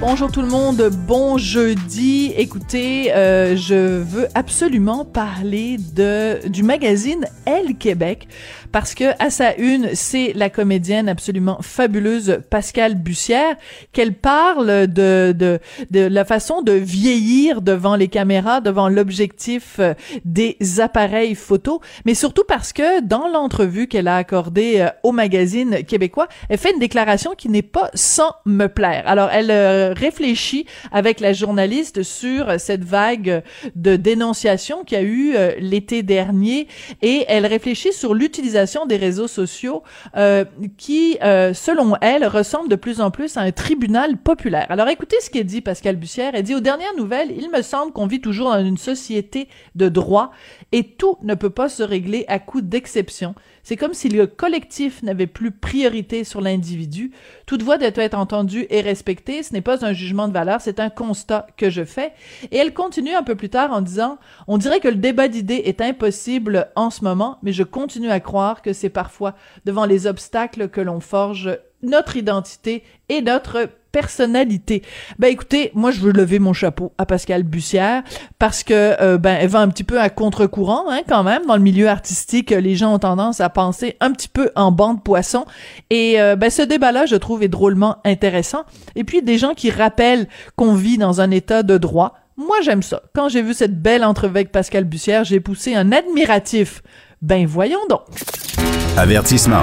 Bonjour tout le monde, bon jeudi. Écoutez, euh, je veux absolument parler de du magazine Elle Québec parce que à sa une, c'est la comédienne absolument fabuleuse Pascale Bussière qu'elle parle de, de la façon de vieillir devant les caméras, devant l'objectif euh, des appareils photo, mais surtout parce que dans l'entrevue qu'elle a accordée euh, au magazine québécois, elle fait une déclaration qui n'est pas sans me plaire. Alors elle réfléchit avec la journaliste sur cette vague de dénonciation qu'il y a eu l'été dernier et elle réfléchit sur l'utilisation des réseaux sociaux euh, qui, euh, selon elle, ressemble de plus en plus à un tribunal populaire. Alors écoutez ce qu'elle dit Pascal Bussière. Elle dit aux dernières nouvelles, il me semble qu'on vit toujours dans une société de droit et tout ne peut pas se régler à coup d'exception. C'est comme si le collectif n'avait plus priorité sur l'individu. Toute voix doit être entendue et respectée. Ce n'est pas un jugement de valeur, c'est un constat que je fais. Et elle continue un peu plus tard en disant, on dirait que le débat d'idées est impossible en ce moment, mais je continue à croire que c'est parfois devant les obstacles que l'on forge notre identité et notre personnalité. Ben écoutez, moi je veux lever mon chapeau à Pascal Bussière parce que euh, ben elle va un petit peu à contre-courant hein, quand même dans le milieu artistique, les gens ont tendance à penser un petit peu en bande poisson et euh, ben ce débat-là je trouve est drôlement intéressant et puis des gens qui rappellent qu'on vit dans un état de droit. Moi j'aime ça. Quand j'ai vu cette belle entrevue avec Pascal Bussière, j'ai poussé un admiratif. Ben voyons donc. Avertissement.